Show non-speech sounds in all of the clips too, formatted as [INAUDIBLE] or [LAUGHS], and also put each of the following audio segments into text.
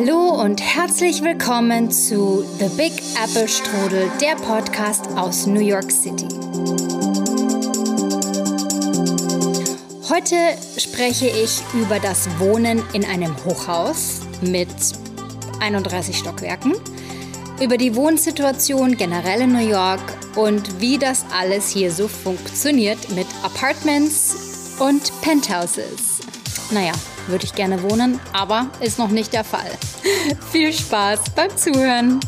Hallo und herzlich willkommen zu The Big Apple Strudel, der Podcast aus New York City. Heute spreche ich über das Wohnen in einem Hochhaus mit 31 Stockwerken, über die Wohnsituation generell in New York und wie das alles hier so funktioniert mit Apartments und Penthouses. Naja, würde ich gerne wohnen, aber ist noch nicht der Fall. [LAUGHS] Viel Spaß beim Zuhören.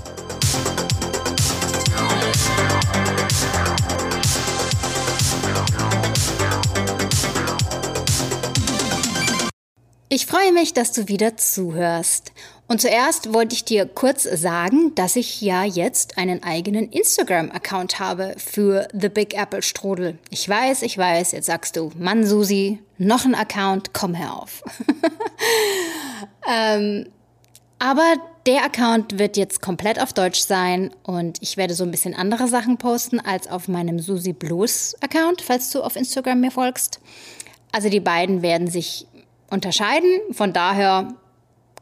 Ich freue mich, dass du wieder zuhörst. Und zuerst wollte ich dir kurz sagen, dass ich ja jetzt einen eigenen Instagram-Account habe für The Big Apple Strudel. Ich weiß, ich weiß, jetzt sagst du, Mann, Susi, noch ein Account, komm herauf. [LAUGHS] ähm, aber der Account wird jetzt komplett auf Deutsch sein und ich werde so ein bisschen andere Sachen posten als auf meinem Susi Blues Account, falls du auf Instagram mir folgst. Also die beiden werden sich unterscheiden. Von daher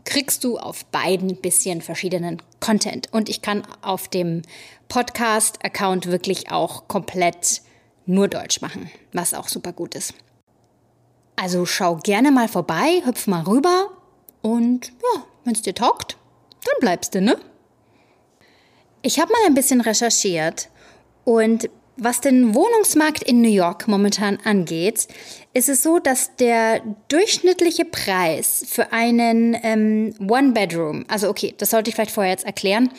kriegst du auf beiden bisschen verschiedenen Content. Und ich kann auf dem Podcast-Account wirklich auch komplett nur Deutsch machen, was auch super gut ist. Also schau gerne mal vorbei, hüpf mal rüber und ja, wenn es dir taugt, dann bleibst du, ne? Ich habe mal ein bisschen recherchiert und was den Wohnungsmarkt in New York momentan angeht, ist es so, dass der durchschnittliche Preis für einen ähm, One-Bedroom, also okay, das sollte ich vielleicht vorher jetzt erklären.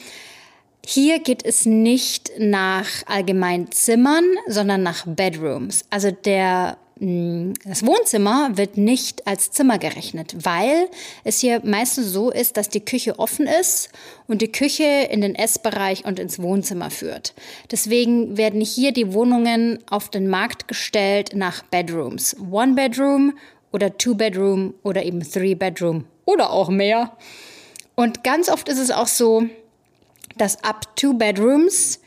Hier geht es nicht nach allgemein Zimmern, sondern nach Bedrooms. Also der das Wohnzimmer wird nicht als Zimmer gerechnet, weil es hier meistens so ist, dass die Küche offen ist und die Küche in den Essbereich und ins Wohnzimmer führt. Deswegen werden hier die Wohnungen auf den Markt gestellt nach Bedrooms. One Bedroom oder Two Bedroom oder eben Three Bedroom oder auch mehr. Und ganz oft ist es auch so, dass ab Two Bedrooms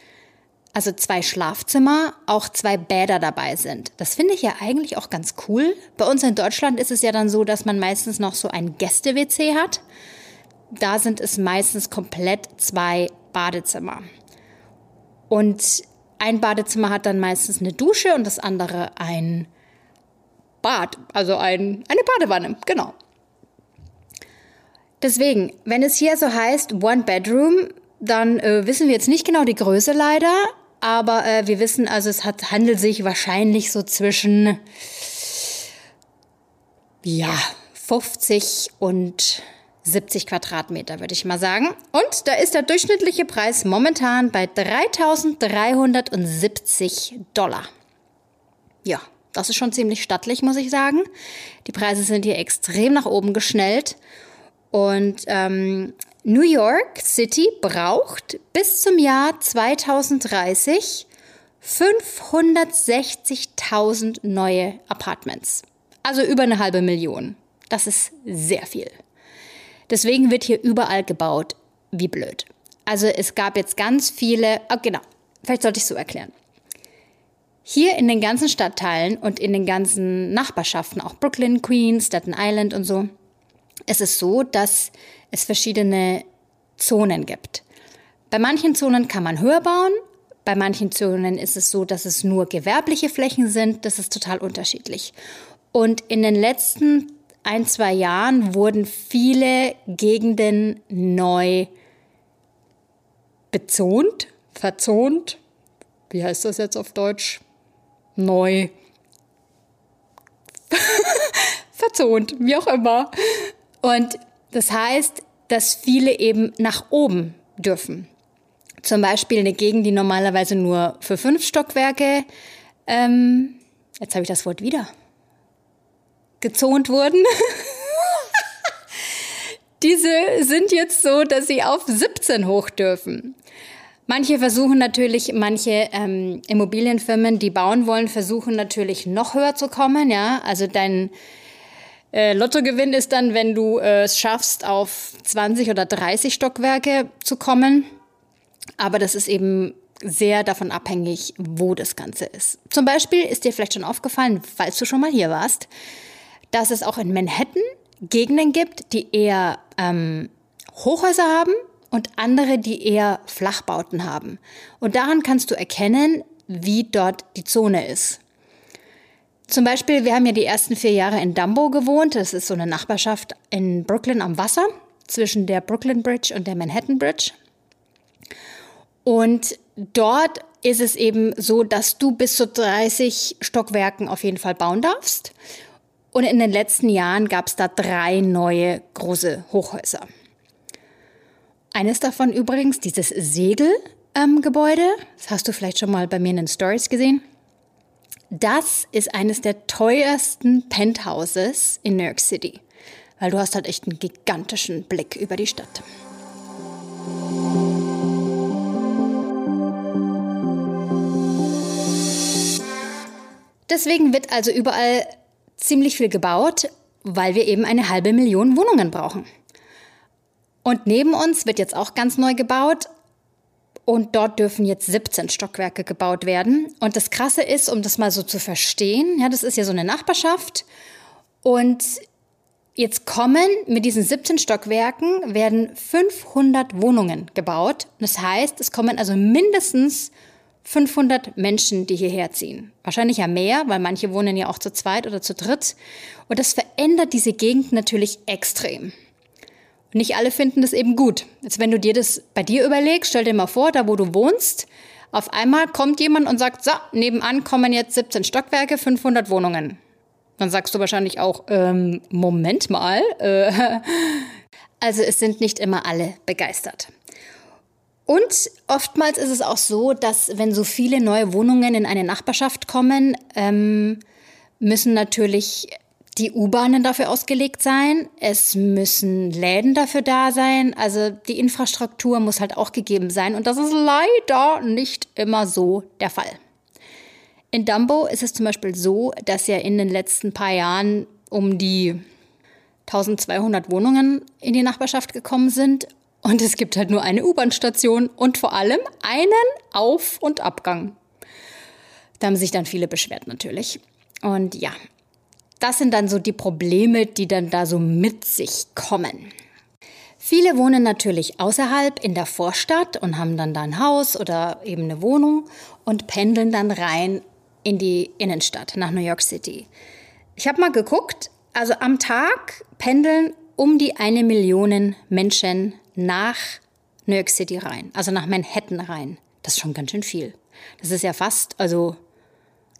also zwei Schlafzimmer, auch zwei Bäder dabei sind. Das finde ich ja eigentlich auch ganz cool. Bei uns in Deutschland ist es ja dann so, dass man meistens noch so ein Gäste-WC hat. Da sind es meistens komplett zwei Badezimmer. Und ein Badezimmer hat dann meistens eine Dusche und das andere ein Bad, also ein, eine Badewanne, genau. Deswegen, wenn es hier so heißt One Bedroom, dann äh, wissen wir jetzt nicht genau die Größe leider, aber äh, wir wissen also, es hat, handelt sich wahrscheinlich so zwischen ja, 50 und 70 Quadratmeter, würde ich mal sagen. Und da ist der durchschnittliche Preis momentan bei 3.370 Dollar. Ja, das ist schon ziemlich stattlich, muss ich sagen. Die Preise sind hier extrem nach oben geschnellt. Und ähm, New York City braucht bis zum Jahr 2030 560.000 neue Apartments. Also über eine halbe Million. Das ist sehr viel. Deswegen wird hier überall gebaut. Wie blöd. Also es gab jetzt ganz viele, oh genau, vielleicht sollte ich es so erklären. Hier in den ganzen Stadtteilen und in den ganzen Nachbarschaften, auch Brooklyn, Queens, Staten Island und so, es ist so, dass es verschiedene Zonen gibt. Bei manchen Zonen kann man höher bauen, bei manchen Zonen ist es so, dass es nur gewerbliche Flächen sind. Das ist total unterschiedlich. Und in den letzten ein, zwei Jahren wurden viele Gegenden neu bezont, verzont. Wie heißt das jetzt auf Deutsch? Neu. [LAUGHS] verzont, wie auch immer. Und das heißt, dass viele eben nach oben dürfen. Zum Beispiel eine Gegend, die normalerweise nur für fünf Stockwerke, ähm, jetzt habe ich das Wort wieder, gezont wurden. [LAUGHS] Diese sind jetzt so, dass sie auf 17 hoch dürfen. Manche versuchen natürlich, manche ähm, Immobilienfirmen, die bauen wollen, versuchen natürlich noch höher zu kommen. Ja, also dein äh, Lottogewinn ist dann, wenn du äh, es schaffst, auf 20 oder 30 Stockwerke zu kommen. Aber das ist eben sehr davon abhängig, wo das Ganze ist. Zum Beispiel ist dir vielleicht schon aufgefallen, falls du schon mal hier warst, dass es auch in Manhattan Gegenden gibt, die eher ähm, Hochhäuser haben und andere, die eher Flachbauten haben. Und daran kannst du erkennen, wie dort die Zone ist. Zum Beispiel, wir haben ja die ersten vier Jahre in Dumbo gewohnt. Das ist so eine Nachbarschaft in Brooklyn am Wasser zwischen der Brooklyn Bridge und der Manhattan Bridge. Und dort ist es eben so, dass du bis zu 30 Stockwerken auf jeden Fall bauen darfst. Und in den letzten Jahren gab es da drei neue große Hochhäuser. Eines davon übrigens, dieses Segelgebäude, ähm, das hast du vielleicht schon mal bei mir in den Stories gesehen. Das ist eines der teuersten Penthouses in New York City, weil du hast halt echt einen gigantischen Blick über die Stadt. Deswegen wird also überall ziemlich viel gebaut, weil wir eben eine halbe Million Wohnungen brauchen. Und neben uns wird jetzt auch ganz neu gebaut. Und dort dürfen jetzt 17 Stockwerke gebaut werden. Und das Krasse ist, um das mal so zu verstehen, ja, das ist ja so eine Nachbarschaft. Und jetzt kommen mit diesen 17 Stockwerken werden 500 Wohnungen gebaut. Das heißt, es kommen also mindestens 500 Menschen, die hierher ziehen. Wahrscheinlich ja mehr, weil manche wohnen ja auch zu zweit oder zu dritt. Und das verändert diese Gegend natürlich extrem. Und nicht alle finden das eben gut. Jetzt, wenn du dir das bei dir überlegst, stell dir mal vor, da wo du wohnst, auf einmal kommt jemand und sagt, so, nebenan kommen jetzt 17 Stockwerke, 500 Wohnungen. Dann sagst du wahrscheinlich auch, ähm, Moment mal. Äh, [LAUGHS] also es sind nicht immer alle begeistert. Und oftmals ist es auch so, dass wenn so viele neue Wohnungen in eine Nachbarschaft kommen, ähm, müssen natürlich die U-Bahnen dafür ausgelegt sein. Es müssen Läden dafür da sein. Also die Infrastruktur muss halt auch gegeben sein. Und das ist leider nicht immer so der Fall. In Dumbo ist es zum Beispiel so, dass ja in den letzten paar Jahren um die 1200 Wohnungen in die Nachbarschaft gekommen sind. Und es gibt halt nur eine U-Bahn-Station und vor allem einen Auf- und Abgang. Da haben sich dann viele beschwert natürlich. Und ja, das sind dann so die Probleme, die dann da so mit sich kommen. Viele wohnen natürlich außerhalb in der Vorstadt und haben dann da ein Haus oder eben eine Wohnung und pendeln dann rein in die Innenstadt nach New York City. Ich habe mal geguckt, also am Tag pendeln um die eine Million Menschen nach New York City rein, also nach Manhattan rein. Das ist schon ganz schön viel. Das ist ja fast, also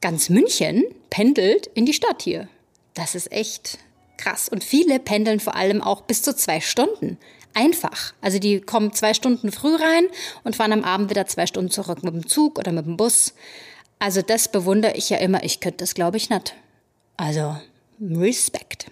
ganz München pendelt in die Stadt hier. Das ist echt krass. Und viele pendeln vor allem auch bis zu zwei Stunden. Einfach. Also die kommen zwei Stunden früh rein und fahren am Abend wieder zwei Stunden zurück mit dem Zug oder mit dem Bus. Also das bewundere ich ja immer. Ich könnte das, glaube ich, nicht. Also Respekt.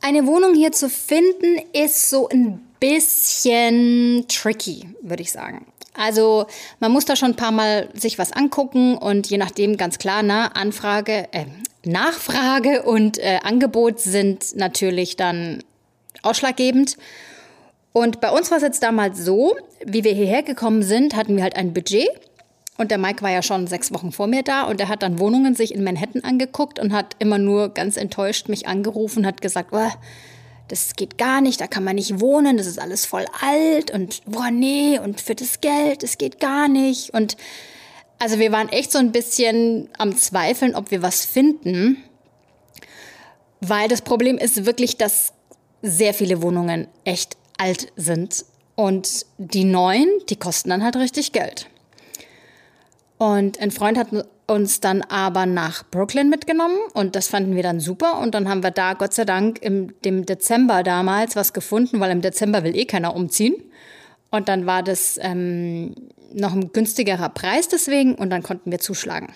Eine Wohnung hier zu finden ist so ein bisschen tricky, würde ich sagen. Also man muss da schon ein paar Mal sich was angucken und je nachdem ganz klar, na, Anfrage, äh, Nachfrage und äh, Angebot sind natürlich dann ausschlaggebend. Und bei uns war es jetzt damals so, wie wir hierher gekommen sind, hatten wir halt ein Budget. Und der Mike war ja schon sechs Wochen vor mir da und er hat dann Wohnungen sich in Manhattan angeguckt und hat immer nur ganz enttäuscht mich angerufen, hat gesagt, oh, das geht gar nicht, da kann man nicht wohnen, das ist alles voll alt und boah, nee, und für das Geld, das geht gar nicht. Und also wir waren echt so ein bisschen am Zweifeln, ob wir was finden, weil das Problem ist wirklich, dass sehr viele Wohnungen echt alt sind und die neuen, die kosten dann halt richtig Geld. Und ein Freund hat uns dann aber nach Brooklyn mitgenommen und das fanden wir dann super. Und dann haben wir da Gott sei Dank im dem Dezember damals was gefunden, weil im Dezember will eh keiner umziehen. Und dann war das ähm, noch ein günstigerer Preis deswegen und dann konnten wir zuschlagen.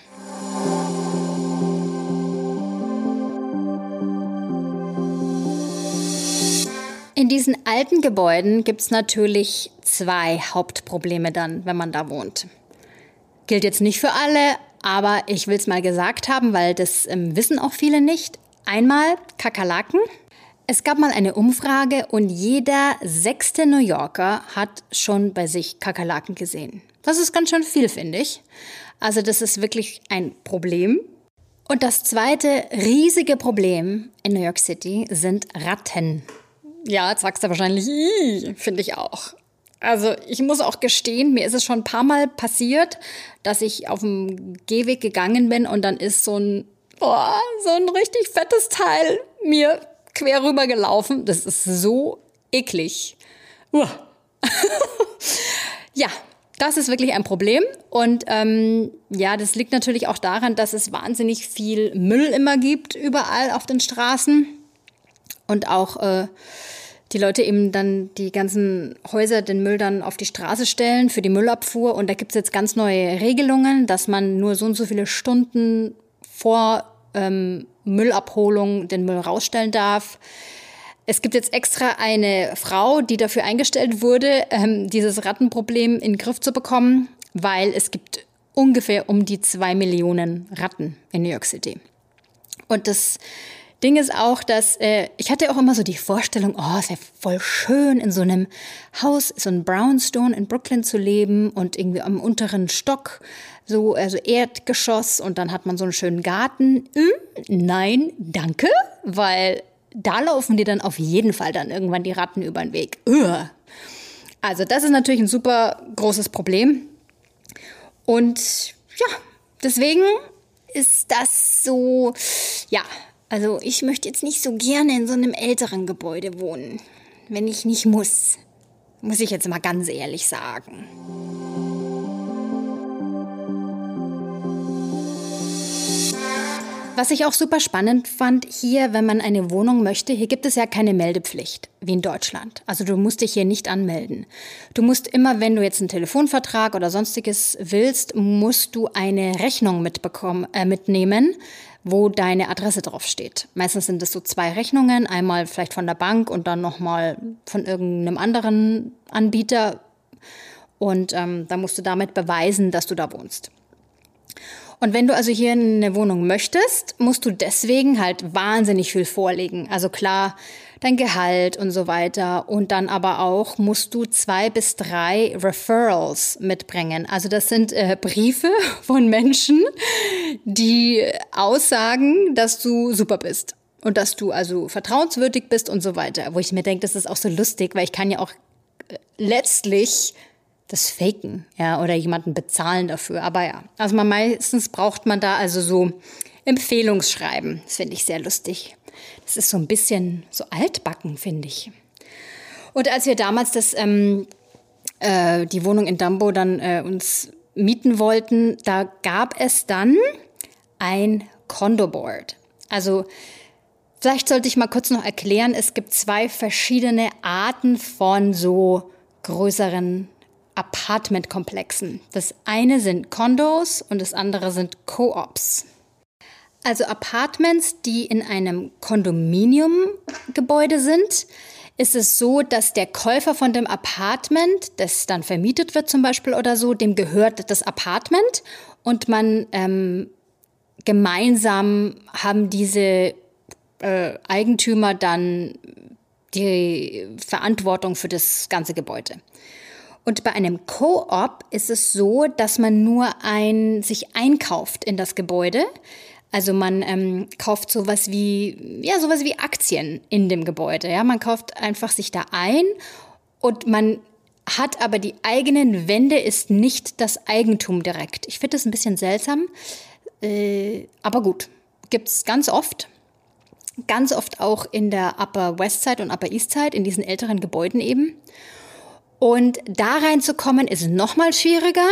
In diesen alten Gebäuden gibt es natürlich zwei Hauptprobleme dann, wenn man da wohnt. Gilt jetzt nicht für alle, aber ich will es mal gesagt haben, weil das ähm, wissen auch viele nicht. Einmal Kakerlaken. Es gab mal eine Umfrage und jeder sechste New Yorker hat schon bei sich Kakerlaken gesehen. Das ist ganz schön viel, finde ich. Also das ist wirklich ein Problem. Und das zweite riesige Problem in New York City sind Ratten. Ja, jetzt sagst du wahrscheinlich, finde ich auch. Also ich muss auch gestehen, mir ist es schon ein paar Mal passiert, dass ich auf dem Gehweg gegangen bin und dann ist so ein, oh, so ein richtig fettes Teil mir quer rüber gelaufen. Das ist so eklig. [LAUGHS] ja, das ist wirklich ein Problem. Und ähm, ja, das liegt natürlich auch daran, dass es wahnsinnig viel Müll immer gibt, überall auf den Straßen. Und auch äh, die Leute eben dann die ganzen Häuser den Müll dann auf die Straße stellen für die Müllabfuhr. Und da gibt es jetzt ganz neue Regelungen, dass man nur so und so viele Stunden vor ähm, Müllabholung den Müll rausstellen darf. Es gibt jetzt extra eine Frau, die dafür eingestellt wurde, ähm, dieses Rattenproblem in den Griff zu bekommen, weil es gibt ungefähr um die zwei Millionen Ratten in New York City. Und das Ding ist auch, dass äh, ich hatte auch immer so die Vorstellung, oh, es wäre voll schön, in so einem Haus, so ein Brownstone in Brooklyn zu leben und irgendwie am unteren Stock, so also Erdgeschoss und dann hat man so einen schönen Garten. Hm, nein, danke, weil da laufen dir dann auf jeden Fall dann irgendwann die Ratten über den Weg. Uah. Also das ist natürlich ein super großes Problem. Und ja, deswegen ist das so, ja, also ich möchte jetzt nicht so gerne in so einem älteren Gebäude wohnen, wenn ich nicht muss. Muss ich jetzt mal ganz ehrlich sagen. Was ich auch super spannend fand, hier, wenn man eine Wohnung möchte, hier gibt es ja keine Meldepflicht, wie in Deutschland. Also du musst dich hier nicht anmelden. Du musst immer, wenn du jetzt einen Telefonvertrag oder sonstiges willst, musst du eine Rechnung mitbekommen, äh, mitnehmen, wo deine Adresse draufsteht. Meistens sind es so zwei Rechnungen, einmal vielleicht von der Bank und dann nochmal von irgendeinem anderen Anbieter. Und ähm, da musst du damit beweisen, dass du da wohnst. Und wenn du also hier eine Wohnung möchtest, musst du deswegen halt wahnsinnig viel vorlegen. Also klar, dein Gehalt und so weiter. Und dann aber auch musst du zwei bis drei Referrals mitbringen. Also das sind äh, Briefe [LAUGHS] von Menschen, die aussagen, dass du super bist. Und dass du also vertrauenswürdig bist und so weiter. Wo ich mir denke, das ist auch so lustig, weil ich kann ja auch äh, letztlich das Faken, ja, oder jemanden bezahlen dafür. Aber ja, also man meistens braucht man da also so Empfehlungsschreiben. Das finde ich sehr lustig. Das ist so ein bisschen so altbacken, finde ich. Und als wir damals das, ähm, äh, die Wohnung in Dumbo dann äh, uns mieten wollten, da gab es dann ein Condo-Board. Also vielleicht sollte ich mal kurz noch erklären, es gibt zwei verschiedene Arten von so größeren Apartmentkomplexen. Das eine sind Condos und das andere sind Co-ops. Also Apartments, die in einem Kondominiumgebäude sind, ist es so, dass der Käufer von dem Apartment, das dann vermietet wird zum Beispiel oder so, dem gehört das Apartment und man ähm, gemeinsam haben diese äh, Eigentümer dann die Verantwortung für das ganze Gebäude. Und bei einem Co-op ist es so, dass man nur ein, sich einkauft in das Gebäude. Also man ähm, kauft sowas wie, ja, sowas wie Aktien in dem Gebäude. Ja, man kauft einfach sich da ein und man hat aber die eigenen Wände, ist nicht das Eigentum direkt. Ich finde das ein bisschen seltsam, äh, aber gut, gibt's ganz oft. Ganz oft auch in der Upper West Side und Upper East Side, in diesen älteren Gebäuden eben. Und da reinzukommen ist noch mal schwieriger.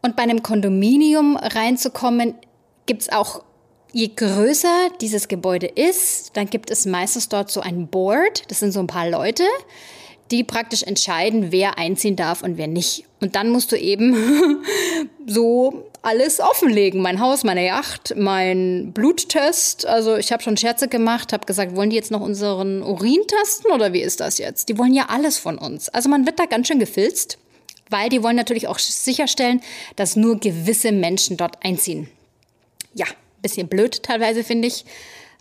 Und bei einem Kondominium reinzukommen, gibt es auch, je größer dieses Gebäude ist, dann gibt es meistens dort so ein Board. Das sind so ein paar Leute, die praktisch entscheiden, wer einziehen darf und wer nicht. Und dann musst du eben [LAUGHS] so alles offenlegen. Mein Haus, meine Yacht, mein Bluttest. Also ich habe schon Scherze gemacht, habe gesagt, wollen die jetzt noch unseren Urin testen oder wie ist das jetzt? Die wollen ja alles von uns. Also man wird da ganz schön gefilzt, weil die wollen natürlich auch sicherstellen, dass nur gewisse Menschen dort einziehen. Ja, bisschen blöd teilweise finde ich,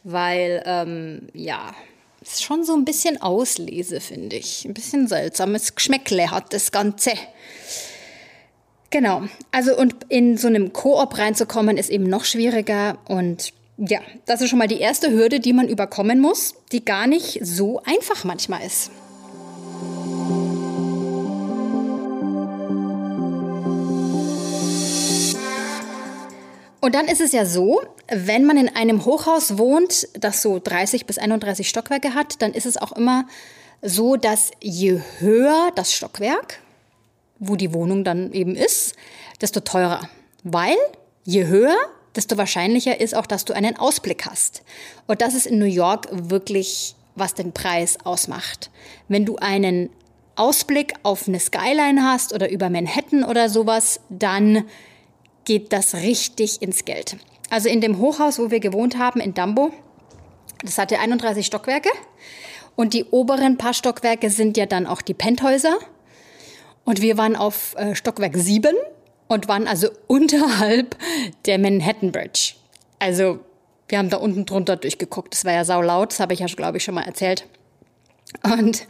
weil ähm, ja, ist schon so ein bisschen Auslese, finde ich. Ein bisschen seltsames Geschmäckle hat das Ganze. Genau. Also und in so einem Koop reinzukommen ist eben noch schwieriger und ja, das ist schon mal die erste Hürde, die man überkommen muss, die gar nicht so einfach manchmal ist. Und dann ist es ja so, wenn man in einem Hochhaus wohnt, das so 30 bis 31 Stockwerke hat, dann ist es auch immer so, dass je höher das Stockwerk, wo die Wohnung dann eben ist, desto teurer. Weil je höher, desto wahrscheinlicher ist auch, dass du einen Ausblick hast. Und das ist in New York wirklich, was den Preis ausmacht. Wenn du einen Ausblick auf eine Skyline hast oder über Manhattan oder sowas, dann geht das richtig ins Geld. Also in dem Hochhaus, wo wir gewohnt haben in Dumbo, das hatte 31 Stockwerke und die oberen paar Stockwerke sind ja dann auch die Penthäuser. Und wir waren auf äh, Stockwerk 7 und waren also [LAUGHS] unterhalb der Manhattan Bridge. Also wir haben da unten drunter durchgeguckt. Das war ja saulaut, das habe ich ja, glaube ich, schon mal erzählt. Und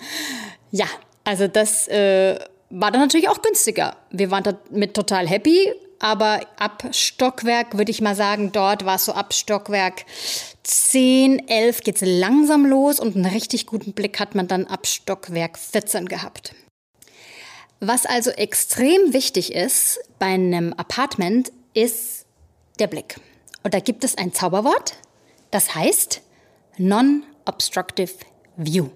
ja, also das äh, war dann natürlich auch günstiger. Wir waren damit total happy, aber ab Stockwerk würde ich mal sagen, dort war es so ab Stockwerk 10, 11 geht es langsam los und einen richtig guten Blick hat man dann ab Stockwerk 14 gehabt. Was also extrem wichtig ist bei einem Apartment, ist der Blick. Und da gibt es ein Zauberwort, das heißt Non-Obstructive View.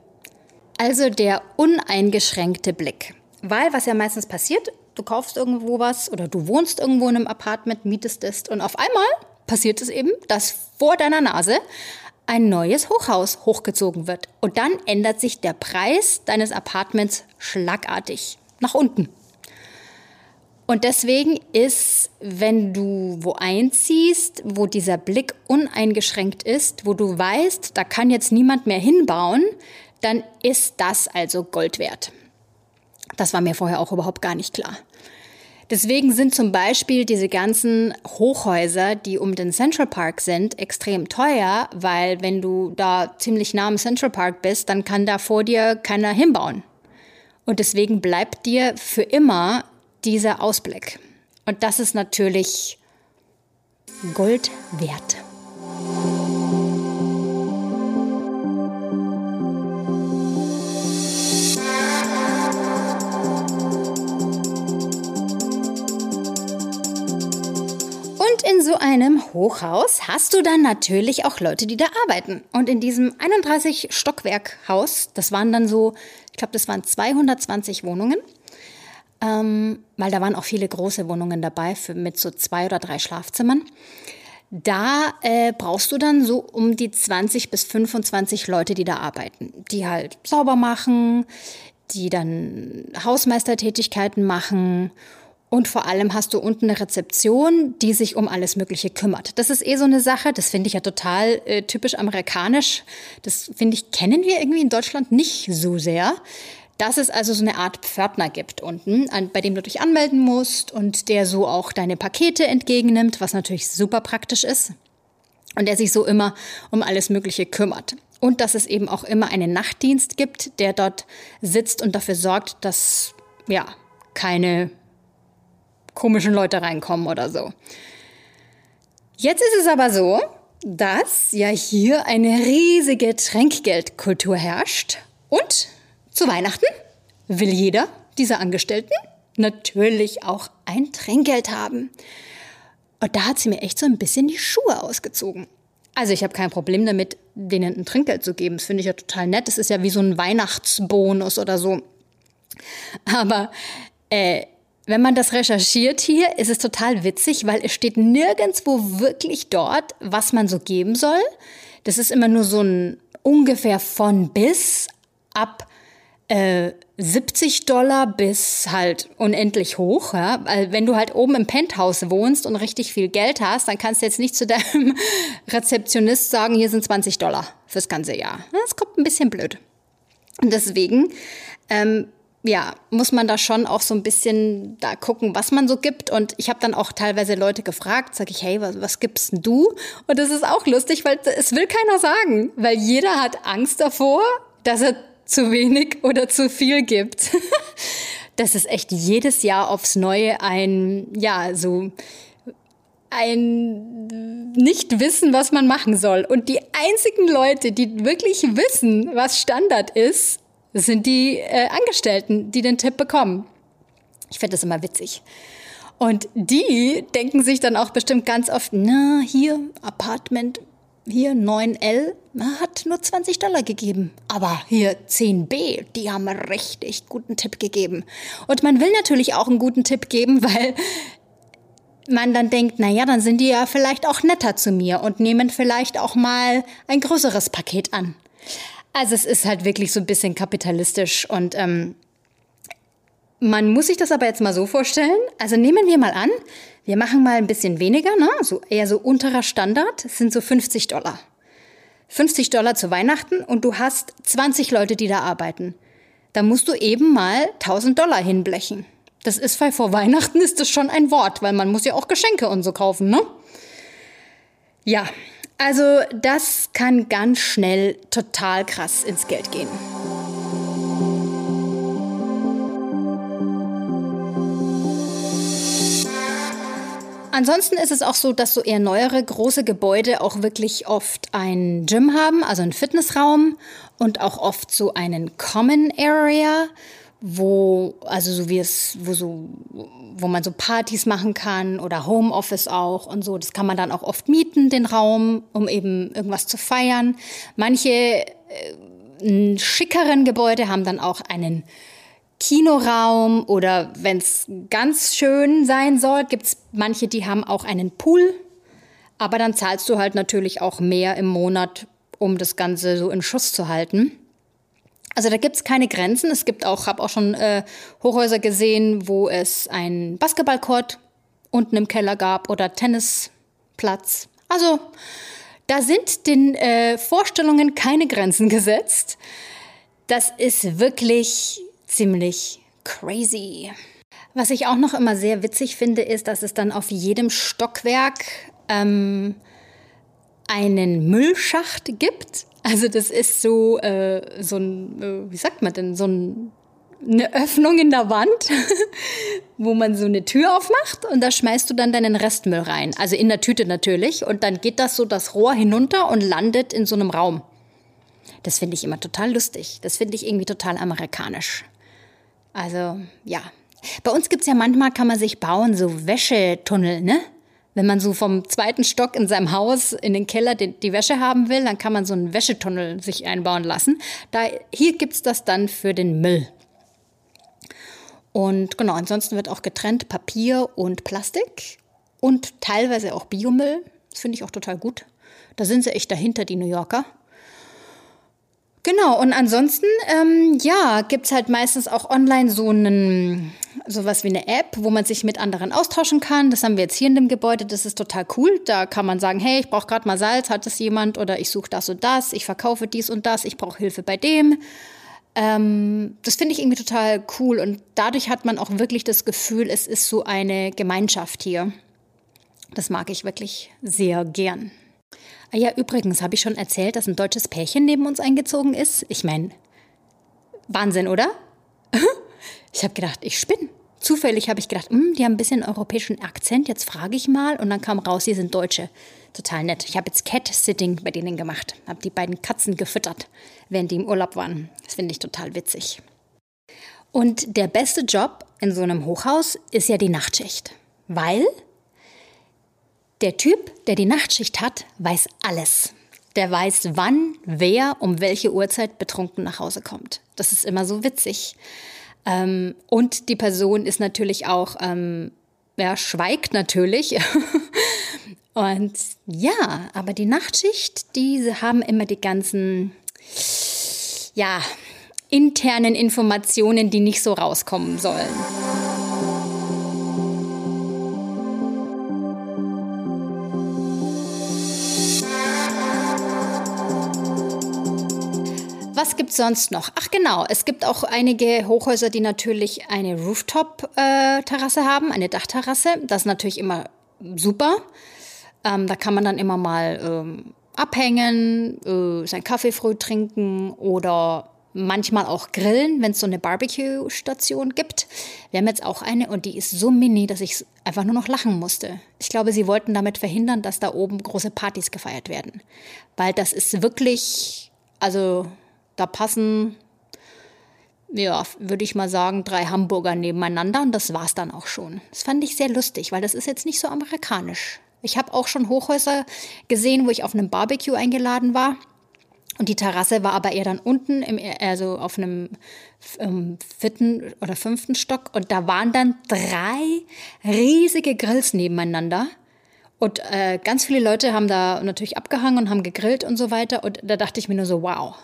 Also der uneingeschränkte Blick. Weil was ja meistens passiert, du kaufst irgendwo was oder du wohnst irgendwo in einem Apartment, mietest es und auf einmal passiert es eben, dass vor deiner Nase ein neues Hochhaus hochgezogen wird. Und dann ändert sich der Preis deines Apartments schlagartig nach unten. Und deswegen ist, wenn du wo einziehst, wo dieser Blick uneingeschränkt ist, wo du weißt, da kann jetzt niemand mehr hinbauen, dann ist das also Gold wert. Das war mir vorher auch überhaupt gar nicht klar. Deswegen sind zum Beispiel diese ganzen Hochhäuser, die um den Central Park sind, extrem teuer, weil wenn du da ziemlich nah am Central Park bist, dann kann da vor dir keiner hinbauen. Und deswegen bleibt dir für immer dieser Ausblick. Und das ist natürlich Gold wert. In so einem Hochhaus hast du dann natürlich auch Leute, die da arbeiten. Und in diesem 31 Stockwerk Haus, das waren dann so, ich glaube, das waren 220 Wohnungen, ähm, weil da waren auch viele große Wohnungen dabei für, mit so zwei oder drei Schlafzimmern. Da äh, brauchst du dann so um die 20 bis 25 Leute, die da arbeiten, die halt sauber machen, die dann Hausmeistertätigkeiten machen und vor allem hast du unten eine Rezeption, die sich um alles Mögliche kümmert. Das ist eh so eine Sache, das finde ich ja total äh, typisch amerikanisch. Das finde ich, kennen wir irgendwie in Deutschland nicht so sehr. Dass es also so eine Art Pförtner gibt unten, an, bei dem du dich anmelden musst und der so auch deine Pakete entgegennimmt, was natürlich super praktisch ist. Und der sich so immer um alles Mögliche kümmert. Und dass es eben auch immer einen Nachtdienst gibt, der dort sitzt und dafür sorgt, dass ja keine komischen Leute reinkommen oder so. Jetzt ist es aber so, dass ja hier eine riesige Trinkgeldkultur herrscht. Und zu Weihnachten will jeder dieser Angestellten natürlich auch ein Trinkgeld haben. Und da hat sie mir echt so ein bisschen die Schuhe ausgezogen. Also ich habe kein Problem damit, denen ein Trinkgeld zu geben. Das finde ich ja total nett. Das ist ja wie so ein Weihnachtsbonus oder so. Aber äh, wenn man das recherchiert hier, ist es total witzig, weil es steht nirgendwo wirklich dort, was man so geben soll. Das ist immer nur so ein ungefähr von bis ab äh, 70 Dollar bis halt unendlich hoch. Ja? Weil wenn du halt oben im Penthouse wohnst und richtig viel Geld hast, dann kannst du jetzt nicht zu deinem [LAUGHS] Rezeptionist sagen, hier sind 20 Dollar fürs ganze Jahr. Das kommt ein bisschen blöd. Und deswegen ähm, ja, muss man da schon auch so ein bisschen da gucken, was man so gibt. Und ich habe dann auch teilweise Leute gefragt, sage ich, hey, was, was gibst denn du? Und das ist auch lustig, weil es will keiner sagen, weil jeder hat Angst davor, dass er zu wenig oder zu viel gibt. [LAUGHS] das ist echt jedes Jahr aufs Neue ein, ja, so ein nicht wissen, was man machen soll. Und die einzigen Leute, die wirklich wissen, was Standard ist, sind die äh, Angestellten, die den Tipp bekommen. Ich finde das immer witzig. Und die denken sich dann auch bestimmt ganz oft, na, hier, Apartment, hier 9L, hat nur 20 Dollar gegeben. Aber hier 10B, die haben richtig guten Tipp gegeben. Und man will natürlich auch einen guten Tipp geben, [LAUGHS] weil man dann denkt, na ja, dann sind die ja vielleicht auch netter zu mir und nehmen vielleicht auch mal ein größeres Paket an. Also es ist halt wirklich so ein bisschen kapitalistisch und ähm, man muss sich das aber jetzt mal so vorstellen. Also nehmen wir mal an, wir machen mal ein bisschen weniger, ne? so eher so unterer Standard, sind so 50 Dollar. 50 Dollar zu Weihnachten und du hast 20 Leute, die da arbeiten. Da musst du eben mal 1000 Dollar hinblechen. Das ist, weil vor Weihnachten ist das schon ein Wort, weil man muss ja auch Geschenke und so kaufen, ne? Ja, also das kann ganz schnell total krass ins Geld gehen. Ansonsten ist es auch so, dass so eher neuere große Gebäude auch wirklich oft ein Gym haben, also einen Fitnessraum und auch oft so einen Common Area wo, also so wie es, wo so, wo man so Partys machen kann oder Homeoffice auch und so. Das kann man dann auch oft mieten, den Raum, um eben irgendwas zu feiern. Manche äh, schickeren Gebäude haben dann auch einen Kinoraum oder wenn es ganz schön sein soll, gibt es manche, die haben auch einen Pool. Aber dann zahlst du halt natürlich auch mehr im Monat, um das Ganze so in Schuss zu halten. Also da gibt's keine Grenzen. Es gibt auch, habe auch schon äh, Hochhäuser gesehen, wo es ein Basketballcourt unten im Keller gab oder Tennisplatz. Also da sind den äh, Vorstellungen keine Grenzen [LAUGHS] gesetzt. Das ist wirklich ziemlich crazy. Was ich auch noch immer sehr witzig finde, ist, dass es dann auf jedem Stockwerk ähm, einen Müllschacht gibt. Also das ist so, äh, so ein, äh, wie sagt man denn, so ein, eine Öffnung in der Wand, [LAUGHS] wo man so eine Tür aufmacht und da schmeißt du dann deinen Restmüll rein. Also in der Tüte natürlich. Und dann geht das so das Rohr hinunter und landet in so einem Raum. Das finde ich immer total lustig. Das finde ich irgendwie total amerikanisch. Also ja. Bei uns gibt's ja manchmal, kann man sich bauen, so Wäschetunnel, ne? Wenn man so vom zweiten Stock in seinem Haus in den Keller die, die Wäsche haben will, dann kann man so einen Wäschetunnel sich einbauen lassen. Da, hier gibt's das dann für den Müll. Und genau, ansonsten wird auch getrennt Papier und Plastik und teilweise auch Biomüll. Das finde ich auch total gut. Da sind sie echt dahinter, die New Yorker. Genau, und ansonsten, ähm, ja, gibt's halt meistens auch online so einen, sowas wie eine App, wo man sich mit anderen austauschen kann. Das haben wir jetzt hier in dem Gebäude, das ist total cool. Da kann man sagen, hey, ich brauche gerade mal Salz, hat das jemand? Oder ich suche das und das, ich verkaufe dies und das, ich brauche Hilfe bei dem. Ähm, das finde ich irgendwie total cool und dadurch hat man auch wirklich das Gefühl, es ist so eine Gemeinschaft hier. Das mag ich wirklich sehr gern. Ah ja, übrigens, habe ich schon erzählt, dass ein deutsches Pärchen neben uns eingezogen ist? Ich meine, Wahnsinn, oder? [LAUGHS] ich habe gedacht, ich spinne. Zufällig habe ich gedacht, hm, die haben ein bisschen europäischen Akzent, jetzt frage ich mal. Und dann kam raus, sie sind Deutsche. Total nett. Ich habe jetzt Cat-Sitting bei denen gemacht. Habe die beiden Katzen gefüttert, während die im Urlaub waren. Das finde ich total witzig. Und der beste Job in so einem Hochhaus ist ja die Nachtschicht. Weil der Typ, der die Nachtschicht hat, weiß alles. Der weiß, wann, wer, um welche Uhrzeit betrunken nach Hause kommt. Das ist immer so witzig. Ähm, und die Person ist natürlich auch, ähm, ja, schweigt natürlich. [LAUGHS] und ja, aber die Nachtschicht, die haben immer die ganzen, ja, internen Informationen, die nicht so rauskommen sollen. Was gibt es sonst noch? Ach genau, es gibt auch einige Hochhäuser, die natürlich eine Rooftop-Terrasse haben, eine Dachterrasse. Das ist natürlich immer super. Ähm, da kann man dann immer mal ähm, abhängen, äh, seinen Kaffee früh trinken oder manchmal auch grillen, wenn es so eine Barbecue-Station gibt. Wir haben jetzt auch eine und die ist so mini, dass ich einfach nur noch lachen musste. Ich glaube, sie wollten damit verhindern, dass da oben große Partys gefeiert werden. Weil das ist wirklich, also da passen, ja, würde ich mal sagen, drei Hamburger nebeneinander und das war's dann auch schon. Das fand ich sehr lustig, weil das ist jetzt nicht so amerikanisch. Ich habe auch schon Hochhäuser gesehen, wo ich auf einem Barbecue eingeladen war. Und die Terrasse war aber eher dann unten, im, also auf einem ähm, vierten oder fünften Stock. Und da waren dann drei riesige Grills nebeneinander. Und äh, ganz viele Leute haben da natürlich abgehangen und haben gegrillt und so weiter. Und da dachte ich mir nur so, wow.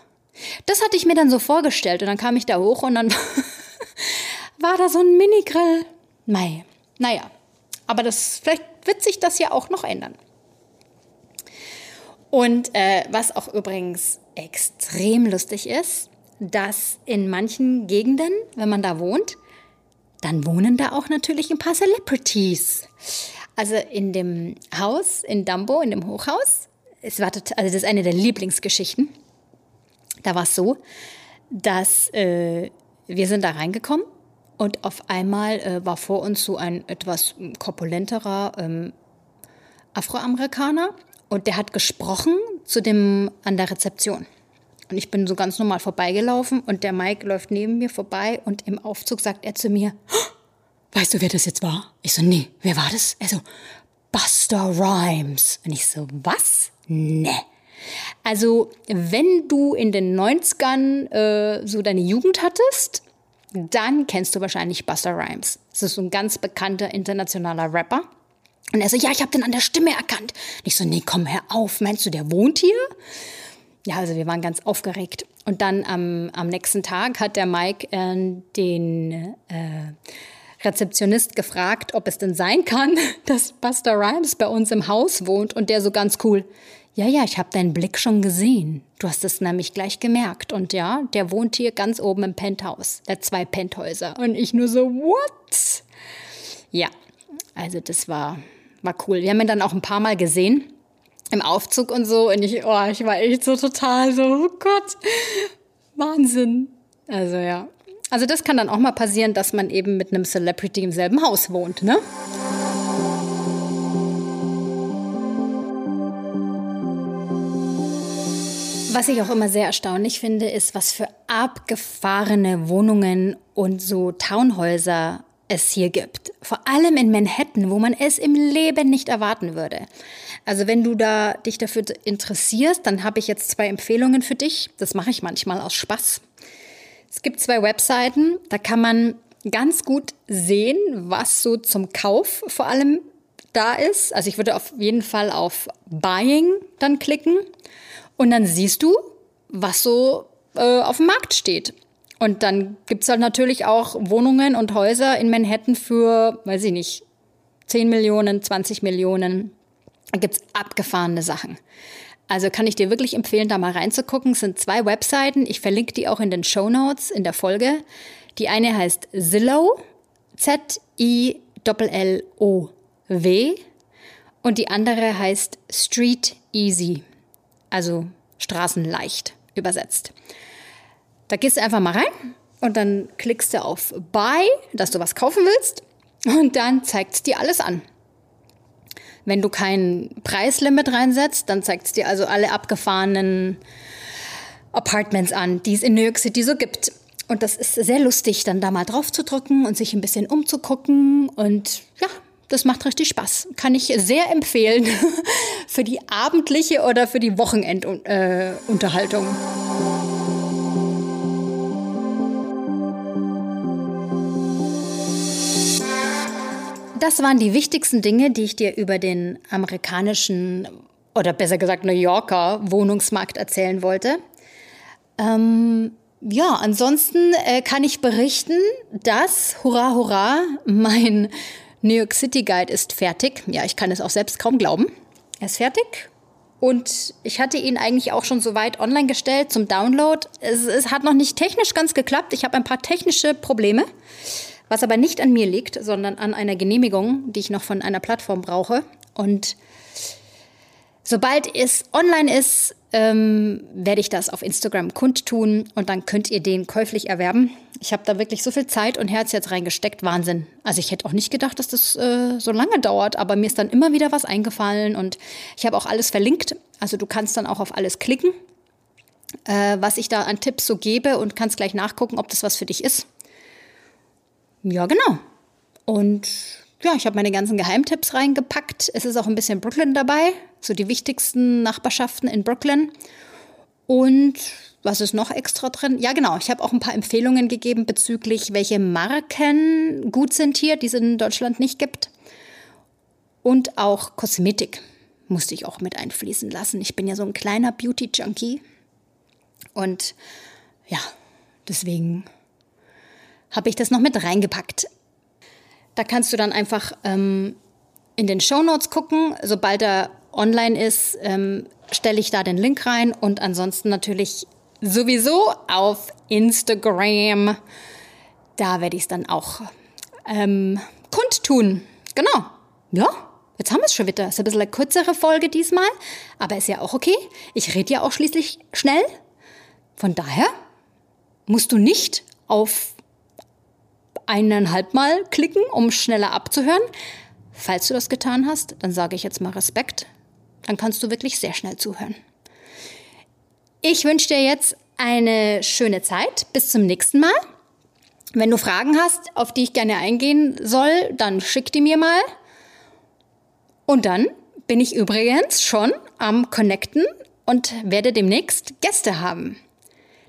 Das hatte ich mir dann so vorgestellt. Und dann kam ich da hoch und dann [LAUGHS] war da so ein Mini-Grill. Mei. Naja. Aber das, vielleicht wird sich das ja auch noch ändern. Und äh, was auch übrigens extrem lustig ist, dass in manchen Gegenden, wenn man da wohnt, dann wohnen da auch natürlich ein paar Celebrities. Also in dem Haus in Dumbo, in dem Hochhaus, es war total, also das ist eine der Lieblingsgeschichten. Da war es so, dass äh, wir sind da reingekommen und auf einmal äh, war vor uns so ein etwas korpulenterer ähm, Afroamerikaner und der hat gesprochen zu dem an der Rezeption. Und ich bin so ganz normal vorbeigelaufen und der Mike läuft neben mir vorbei und im Aufzug sagt er zu mir, weißt du, wer das jetzt war? Ich so, nee, wer war das? Er so, Buster Rhymes. Und ich so, was? Nee. Also, wenn du in den 90ern äh, so deine Jugend hattest, dann kennst du wahrscheinlich Buster Rhymes. Das ist so ein ganz bekannter internationaler Rapper. Und er so, ja, ich habe den an der Stimme erkannt. Und ich so, nee, komm, hör auf. Meinst du, der wohnt hier? Ja, also wir waren ganz aufgeregt. Und dann am, am nächsten Tag hat der Mike äh, den äh, Rezeptionist gefragt, ob es denn sein kann, [LAUGHS] dass Buster Rhymes bei uns im Haus wohnt. Und der so ganz cool, ja, ja, ich habe deinen Blick schon gesehen. Du hast es nämlich gleich gemerkt. Und ja, der wohnt hier ganz oben im Penthouse. Der zwei Penthäuser. Und ich nur so, what? Ja, also das war war cool. Wir haben ihn dann auch ein paar Mal gesehen im Aufzug und so. Und ich, oh, ich war echt so total so, oh Gott, Wahnsinn. Also ja. Also das kann dann auch mal passieren, dass man eben mit einem Celebrity im selben Haus wohnt, ne? Was ich auch immer sehr erstaunlich finde, ist, was für abgefahrene Wohnungen und so Townhäuser es hier gibt. Vor allem in Manhattan, wo man es im Leben nicht erwarten würde. Also wenn du da dich dafür interessierst, dann habe ich jetzt zwei Empfehlungen für dich. Das mache ich manchmal aus Spaß. Es gibt zwei Webseiten, da kann man ganz gut sehen, was so zum Kauf vor allem da ist. Also ich würde auf jeden Fall auf Buying dann klicken und dann siehst du, was so äh, auf dem Markt steht. Und dann gibt's halt natürlich auch Wohnungen und Häuser in Manhattan für, weiß ich nicht, 10 Millionen, 20 Millionen. Da gibt's abgefahrene Sachen. Also kann ich dir wirklich empfehlen, da mal reinzugucken. Es sind zwei Webseiten. Ich verlinke die auch in den Show Notes in der Folge. Die eine heißt Zillow, Z-I-L-L-O-W. Und die andere heißt Street Easy, also Straßenleicht übersetzt. Da gehst du einfach mal rein und dann klickst du auf Buy, dass du was kaufen willst und dann zeigt es dir alles an. Wenn du kein Preislimit reinsetzt, dann zeigt es dir also alle abgefahrenen Apartments an, die es in New York City so gibt. Und das ist sehr lustig, dann da mal drauf zu drücken und sich ein bisschen umzugucken. Und ja, das macht richtig Spaß. Kann ich sehr empfehlen [LAUGHS] für die abendliche oder für die Wochenendunterhaltung. Das waren die wichtigsten Dinge, die ich dir über den amerikanischen oder besser gesagt New Yorker Wohnungsmarkt erzählen wollte. Ähm, ja, ansonsten äh, kann ich berichten, dass, hurra, hurra, mein New York City Guide ist fertig. Ja, ich kann es auch selbst kaum glauben. Er ist fertig. Und ich hatte ihn eigentlich auch schon soweit online gestellt zum Download. Es, es hat noch nicht technisch ganz geklappt. Ich habe ein paar technische Probleme was aber nicht an mir liegt, sondern an einer Genehmigung, die ich noch von einer Plattform brauche. Und Sobald es online ist, ähm, werde ich das auf Instagram kundtun und dann könnt ihr den käuflich erwerben. Ich habe da wirklich so viel Zeit und Herz jetzt reingesteckt. Wahnsinn. Also ich hätte auch nicht gedacht, dass das äh, so lange dauert, aber mir ist dann immer wieder was eingefallen und ich habe auch alles verlinkt. Also du kannst dann auch auf alles klicken, äh, was ich da an Tipps so gebe und kannst gleich nachgucken, ob das was für dich ist. Ja, genau. Und ja, ich habe meine ganzen Geheimtipps reingepackt. Es ist auch ein bisschen Brooklyn dabei, so die wichtigsten Nachbarschaften in Brooklyn. Und was ist noch extra drin? Ja, genau. Ich habe auch ein paar Empfehlungen gegeben bezüglich, welche Marken gut sind hier, die es in Deutschland nicht gibt. Und auch Kosmetik musste ich auch mit einfließen lassen. Ich bin ja so ein kleiner Beauty-Junkie. Und ja, deswegen habe ich das noch mit reingepackt. Da kannst du dann einfach ähm, in den Show Notes gucken. Sobald er online ist, ähm, stelle ich da den Link rein und ansonsten natürlich sowieso auf Instagram. Da werde ich es dann auch ähm, kundtun. Genau. Ja, jetzt haben wir es schon wieder. Ist ein bisschen eine kürzere Folge diesmal, aber ist ja auch okay. Ich rede ja auch schließlich schnell. Von daher musst du nicht auf eineinhalb Mal klicken, um schneller abzuhören. Falls du das getan hast, dann sage ich jetzt mal Respekt. Dann kannst du wirklich sehr schnell zuhören. Ich wünsche dir jetzt eine schöne Zeit. Bis zum nächsten Mal. Wenn du Fragen hast, auf die ich gerne eingehen soll, dann schick die mir mal. Und dann bin ich übrigens schon am Connecten und werde demnächst Gäste haben.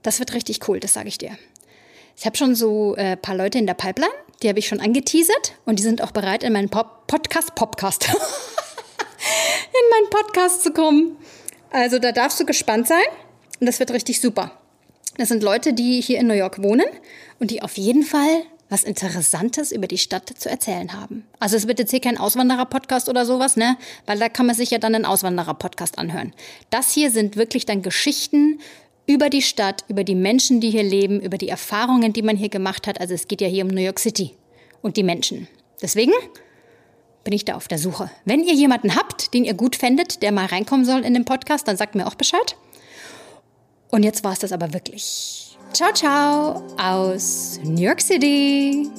Das wird richtig cool, das sage ich dir. Ich habe schon so ein äh, paar Leute in der Pipeline, die habe ich schon angeteasert und die sind auch bereit, in meinen Pop Podcast, Podcast, [LAUGHS] in meinen Podcast zu kommen. Also da darfst du gespannt sein und das wird richtig super. Das sind Leute, die hier in New York wohnen und die auf jeden Fall was Interessantes über die Stadt zu erzählen haben. Also es wird jetzt hier kein Auswanderer-Podcast oder sowas, ne? Weil da kann man sich ja dann einen Auswanderer-Podcast anhören. Das hier sind wirklich dann Geschichten über die Stadt, über die Menschen, die hier leben, über die Erfahrungen, die man hier gemacht hat. Also es geht ja hier um New York City und die Menschen. Deswegen bin ich da auf der Suche. Wenn ihr jemanden habt, den ihr gut fändet, der mal reinkommen soll in den Podcast, dann sagt mir auch Bescheid. Und jetzt war es das aber wirklich. Ciao, ciao aus New York City.